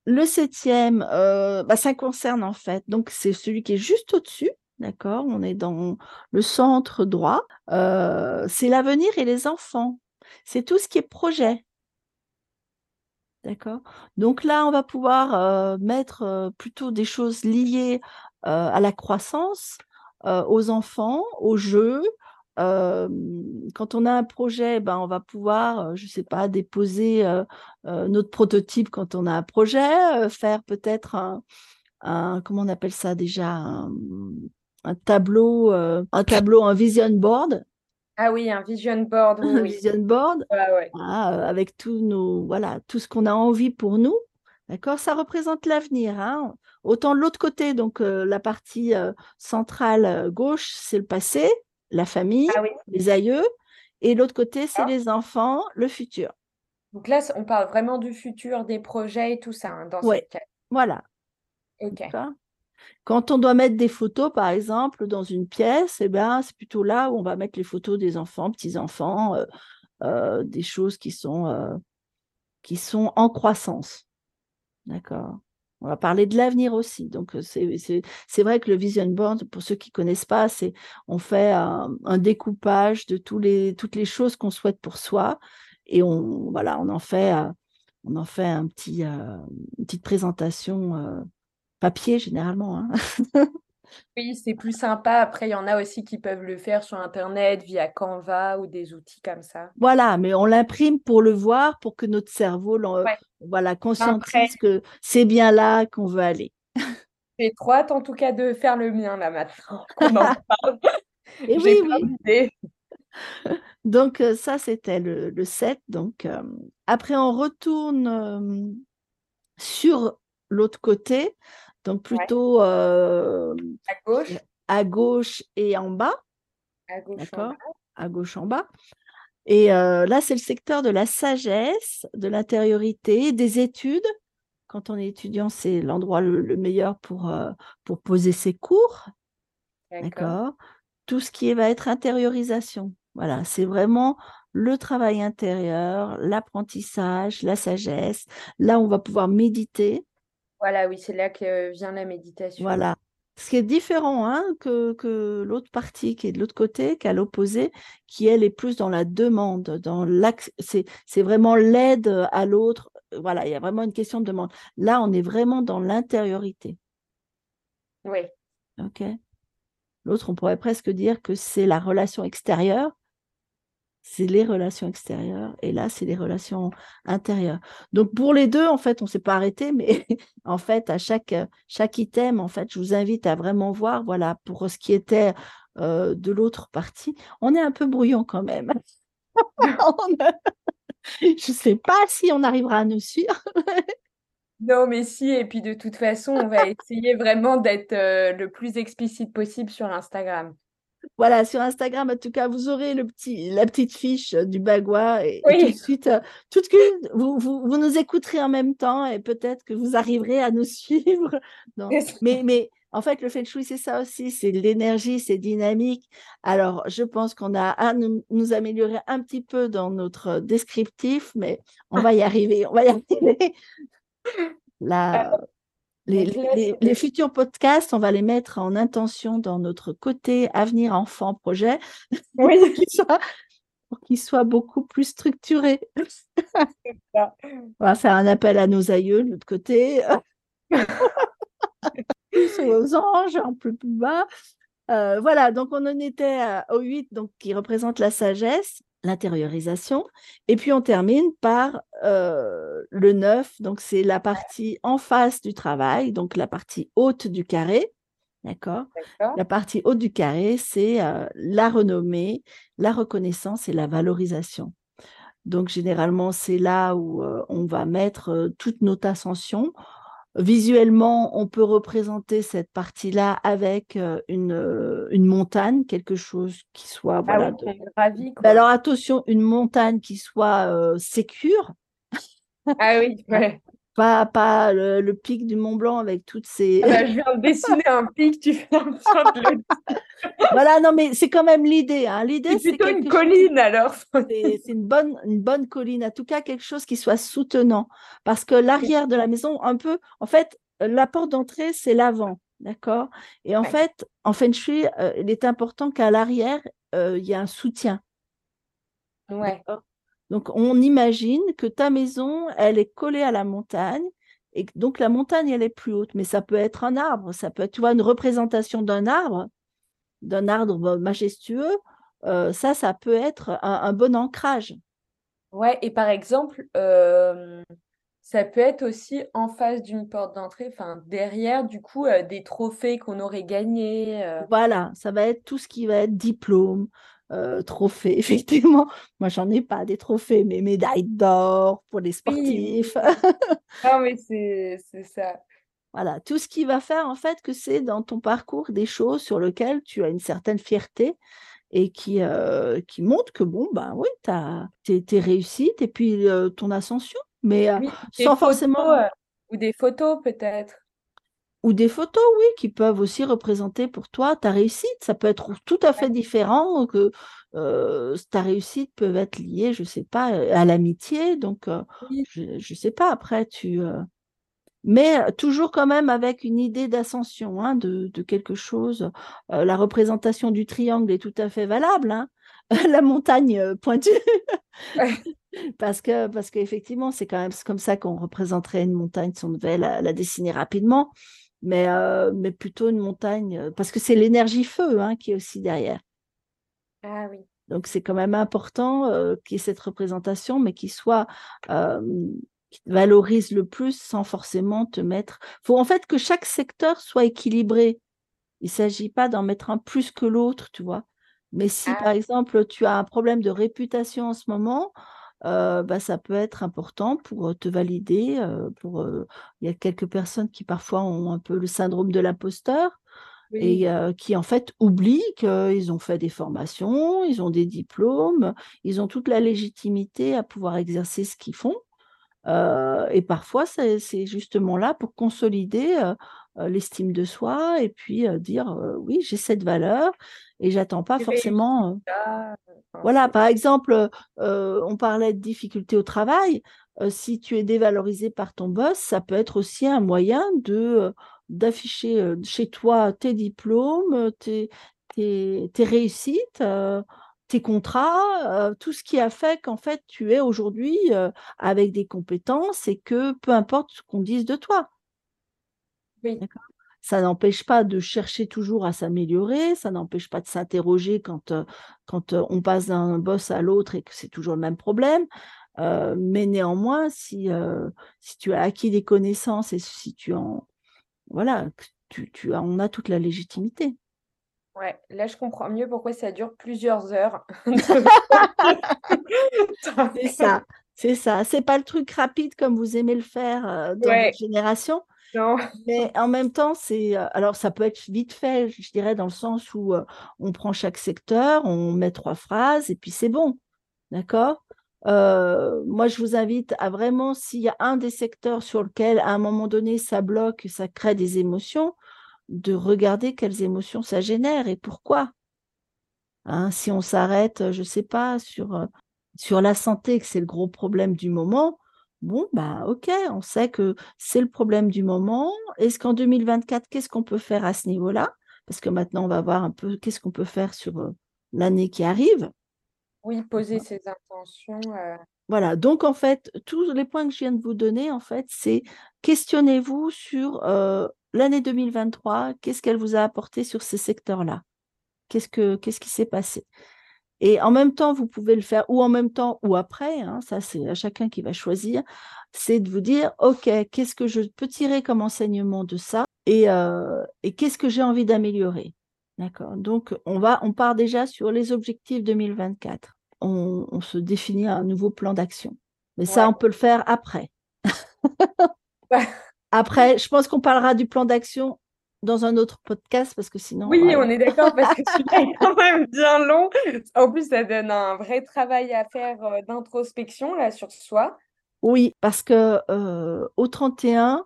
Speaker 2: Le septième, euh, bah, ça concerne en fait, donc c'est celui qui est juste au-dessus, d'accord? On est dans le centre droit. Euh, c'est l'avenir et les enfants. C'est tout ce qui est projet, d'accord? Donc là, on va pouvoir euh, mettre euh, plutôt des choses liées euh, à la croissance, aux enfants, aux jeux. Quand on a un projet, ben, on va pouvoir, je ne sais pas, déposer notre prototype quand on a un projet, faire peut-être un, un- comment on appelle ça déjà, un, un tableau, un tableau, un vision board,
Speaker 1: Ah oui, un vision board, oui,
Speaker 2: un
Speaker 1: oui.
Speaker 2: vision board,
Speaker 1: ouais.
Speaker 2: hein, euh, avec tous nos, voilà, tout ce qu'on a envie pour nous. D'accord? Ça représente l'avenir. hein. Autant de l'autre côté, donc euh, la partie euh, centrale gauche, c'est le passé, la famille,
Speaker 1: Ah oui.
Speaker 2: les aïeux, et l'autre côté, c'est
Speaker 1: Ah.
Speaker 2: les enfants, le futur.
Speaker 1: Donc là, on parle vraiment du futur, des projets et tout ça hein, dans
Speaker 2: Ouais. Voilà.
Speaker 1: Ok.
Speaker 2: Quand on doit mettre des photos, par exemple, dans une pièce, eh ben, c'est plutôt là où on va mettre les photos des enfants, petits-enfants, euh, euh, des choses qui sont, euh, qui sont en croissance. D'accord On va parler de l'avenir aussi. Donc, c'est vrai que le vision board, pour ceux qui ne connaissent pas, c'est on fait un, découpage de tous les, toutes les choses qu'on souhaite pour soi et on, voilà, on en fait, on en fait un petit, une petite présentation papier généralement. hein. [laughs]
Speaker 1: Oui, c'est plus sympa. Après, il y en a aussi qui peuvent le faire sur Internet via Canva ou des outils comme ça.
Speaker 2: Voilà, mais on l'imprime pour le voir, pour que notre cerveau
Speaker 1: Ouais.
Speaker 2: voilà, conscientise que c'est bien là qu'on veut aller.
Speaker 1: j'ai trop hâte en tout cas de faire le mien là maintenant [laughs] qu'on en [laughs] parle.
Speaker 2: Et
Speaker 1: J'ai
Speaker 2: oui, oui. Donc, euh, ça, c'était le, le 7. Donc, euh, après, on retourne euh, sur l'autre côté, donc
Speaker 1: Ouais.
Speaker 2: plutôt euh,
Speaker 1: À gauche,
Speaker 2: à gauche et en bas,
Speaker 1: à gauche en
Speaker 2: d'accord
Speaker 1: bas.
Speaker 2: À gauche en bas. Et euh, là, c'est le secteur de la sagesse, de l'intériorité, des études. Quand on est étudiant, c'est l'endroit le, le meilleur pour, euh, pour poser ses cours,
Speaker 1: d'accord
Speaker 2: Tout ce qui va être intériorisation. Voilà, c'est vraiment le travail intérieur, l'apprentissage, la sagesse. Là, on va pouvoir méditer.
Speaker 1: Voilà, oui, c'est là que vient la méditation.
Speaker 2: Voilà. ce qui est différent hein, que, que l'autre partie qui est de l'autre côté, qui est à l'opposé, qui elle est plus dans la demande, dans c'est, c'est vraiment l'aide à l'autre. Voilà, il y a vraiment une question de demande. Là, on est vraiment dans l'intériorité.
Speaker 1: Oui.
Speaker 2: OK? L'autre, on pourrait presque dire que c'est la relation extérieure c'est les relations extérieures et là, c'est les relations intérieures. Donc, pour les deux, en fait, on ne s'est pas arrêté, mais [laughs] en fait, à chaque, chaque item, en fait, je vous invite à vraiment voir, voilà, pour ce qui était euh, de l'autre partie. On est un peu brouillon quand même. [laughs] [laughs] je ne sais pas si on arrivera à nous suivre.
Speaker 1: Non, mais si, et puis de toute façon, on va essayer vraiment d'être euh, le plus explicite possible sur Instagram.
Speaker 2: Voilà, sur Instagram, en tout cas, vous aurez le petit, la petite fiche du bagua et, tout de suite, euh, vous, vous, vous, nous écouterez en même temps et peut-être que vous arriverez à nous [laughs] suivre. mais, mais en fait, le feng shui, c'est ça aussi, c'est l'énergie, c'est dynamique. Alors, je pense qu'on a à nous, nous, améliorer un petit peu dans notre descriptif, mais on va y arriver, on va y [laughs] arriver. [laughs] La, les, futurs podcasts, on va les mettre en intention dans notre côté avenir enfant projet oui. [laughs] pour qu'ils soient, beaucoup plus structurés. on va faire un appel à nos aïeux de l'autre côté, [laughs] aux anges, en plus, plus bas. Euh, voilà, donc on en était au 8, donc, qui représente la sagesse l'intériorisation. Et puis on termine par euh, le 9, donc c'est la partie en face du travail, donc la partie haute du carré. D'accord? La partie haute du carré, c'est euh, la renommée, la reconnaissance et la valorisation. Donc généralement, c'est là où euh, on va mettre toute notre ascension Visuellement, on peut représenter cette partie-là avec une, une, montagne, quelque chose qui soit. Ah voilà,
Speaker 1: ravi,
Speaker 2: Alors attention, une montagne qui soit sécure.
Speaker 1: Ah oui, ouais.
Speaker 2: Pas, pas le, pic du Mont Blanc avec toutes ces.
Speaker 1: Ah bah, je viens de dessiner un pic, tu fais un de [laughs]
Speaker 2: Voilà, non, mais c'est quand même l'idée. Hein. L'idée,
Speaker 1: c'est plutôt une colline alors.
Speaker 2: C'est une bonne, une bonne colline, en tout cas quelque chose qui soit soutenant. Parce que l'arrière de la maison, un peu, en fait, la porte d'entrée, c'est l'avant. D'accord? Et en fait, en feng shui, euh, il est important qu'à l'arrière, euh, il y ait un soutien.
Speaker 1: Ouais.
Speaker 2: Donc, on imagine que ta maison, elle est collée à la montagne. Et donc, la montagne, elle est plus haute. Mais ça peut être un arbre. Ça peut être, tu vois, une représentation d'un arbre, d'un arbre majestueux. Euh, ça, ça peut être un, bon ancrage.
Speaker 1: Ouais, et par exemple, euh, ça peut être aussi en face d'une porte d'entrée, enfin derrière, du coup, euh, des trophées qu'on aurait gagnés.
Speaker 2: Voilà, ça va être tout ce qui va être diplôme, euh, trophées. [laughs] Effectivement, moi, j'en ai pas des trophées, mais médailles d'or pour les sportifs. [laughs]
Speaker 1: non, mais c'est ça.
Speaker 2: Voilà, tout ce qui va faire en fait que c'est dans ton parcours des choses sur lesquelles tu as une certaine fierté et qui, euh, qui montre que bon, ben oui, tu as tes, réussites et puis euh, ton ascension, mais sans forcément.
Speaker 1: ou des photos peut-être.
Speaker 2: Ou des photos, oui, qui peuvent aussi représenter pour toi ta réussite. Ça peut être tout à fait différent que euh, ta réussite peut être liée, je ne sais pas, à l'amitié. Donc, euh, je ne sais pas, après, tu... Euh, mais toujours quand même avec une idée d'ascension hein, de, quelque chose. la représentation du triangle est tout à fait valable. Hein. [laughs] la montagne pointue. [laughs] parce que parce qu'effectivement, c'est quand même comme ça qu'on représenterait une montagne si on devait la dessiner rapidement mais, euh, mais plutôt une montagne, euh, parce que c'est l'énergie feu hein, qui est aussi derrière.
Speaker 1: Ah oui.
Speaker 2: Donc c'est quand même important euh, qu'il y ait cette représentation, mais qui soit qui valorise le plus sans forcément te mettre. Il faut en fait que chaque secteur soit équilibré. Il ne s'agit pas d'en mettre un plus que l'autre, tu vois. Mais si, ah par exemple, tu as un problème de réputation en ce moment, euh, bah, ça peut être important pour te valider. pour, il y a quelques personnes qui parfois ont un peu le syndrome de l'imposteur et qui en fait oublient qu'ils ont fait des formations, ils ont des diplômes, ils ont toute la légitimité à pouvoir exercer ce qu'ils font. et parfois, c'est justement là pour consolider l'estime de soi et puis dire oui, j'ai cette valeur et j'attends pas forcément. Voilà, par exemple, on parlait de difficultés au travail. si tu es dévalorisé par ton boss, ça peut être aussi un moyen de, d'afficher chez toi tes diplômes, tes, tes, réussites, tes contrats, tout ce qui a fait qu'en fait tu es aujourd'hui avec des compétences et que peu importe ce qu'on dise de toi.
Speaker 1: Oui.
Speaker 2: Ça n'empêche pas de chercher toujours à s'améliorer, ça n'empêche pas de s'interroger quand, quand on passe d'un boss à l'autre et que c'est toujours le même problème. mais néanmoins, si, si tu as acquis des connaissances et si tu en. Voilà, tu, tu as, on a toute la légitimité.
Speaker 1: Ouais, là je comprends mieux pourquoi ça dure plusieurs heures. [laughs]
Speaker 2: c'est ça, [laughs] c'est ça. C'est pas le truc rapide comme vous aimez le faire dans votre génération. Mais en même temps, c'est alors ça peut être vite fait, je dirais, dans le sens où on prend chaque secteur, on met trois phrases et puis c'est bon. D'accord? Moi, je vous invite à vraiment, s'il y a un des secteurs sur lequel, à un moment donné, ça bloque, ça crée des émotions, de regarder quelles émotions ça génère et pourquoi. Hein, si on s'arrête, je ne sais pas, sur, sur la santé, que c'est le gros problème du moment, Bon, bah ok, on sait que c'est le problème du moment. Est-ce qu'en 2024, qu'est-ce qu'on peut faire à ce niveau-là? Parce que maintenant, on va voir un peu qu'est-ce qu'on peut faire sur l'année qui arrive.
Speaker 1: Oui, poser ses intentions.
Speaker 2: Voilà, donc en fait, tous les points que je viens de vous donner, en fait, c'est questionnez-vous sur l'année 2023, qu'est-ce qu'elle vous a apporté sur ces secteurs-là? Qu'est-ce que qu'est-ce qui s'est passé? Et en même temps, vous pouvez le faire ou en même temps ou après, hein, ça c'est à chacun qui va choisir, c'est de vous dire, OK, qu'est-ce que je peux tirer comme enseignement de ça et, euh, et qu'est-ce que j'ai envie d'améliorer? D'accord? Donc, on, va, on part déjà sur les objectifs 2024. On, se définit un nouveau plan d'action. Mais ça, on peut le faire après. [laughs] après, je pense qu'on parlera du plan d'action dans un autre podcast parce que sinon.
Speaker 1: Oui, on est d'accord parce que celui-là est quand [laughs] même bien long. En plus, ça donne un vrai travail à faire euh, d'introspection là sur soi.
Speaker 2: Oui, parce que euh, au 31,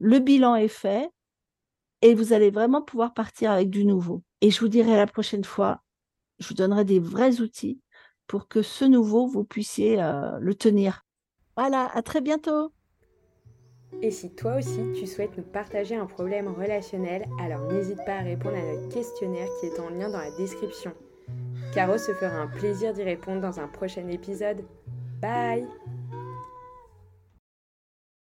Speaker 2: le bilan est fait et vous allez vraiment pouvoir partir avec du nouveau. Et je vous dirai la prochaine fois, je vous donnerai des vrais outils pour que ce nouveau, vous puissiez euh, le tenir. Voilà, à très bientôt.
Speaker 1: Et si toi aussi tu souhaites nous partager un problème relationnel, alors n'hésite pas à répondre à notre questionnaire qui est en lien dans la description. Caro se fera un plaisir d'y répondre dans un prochain épisode. Bye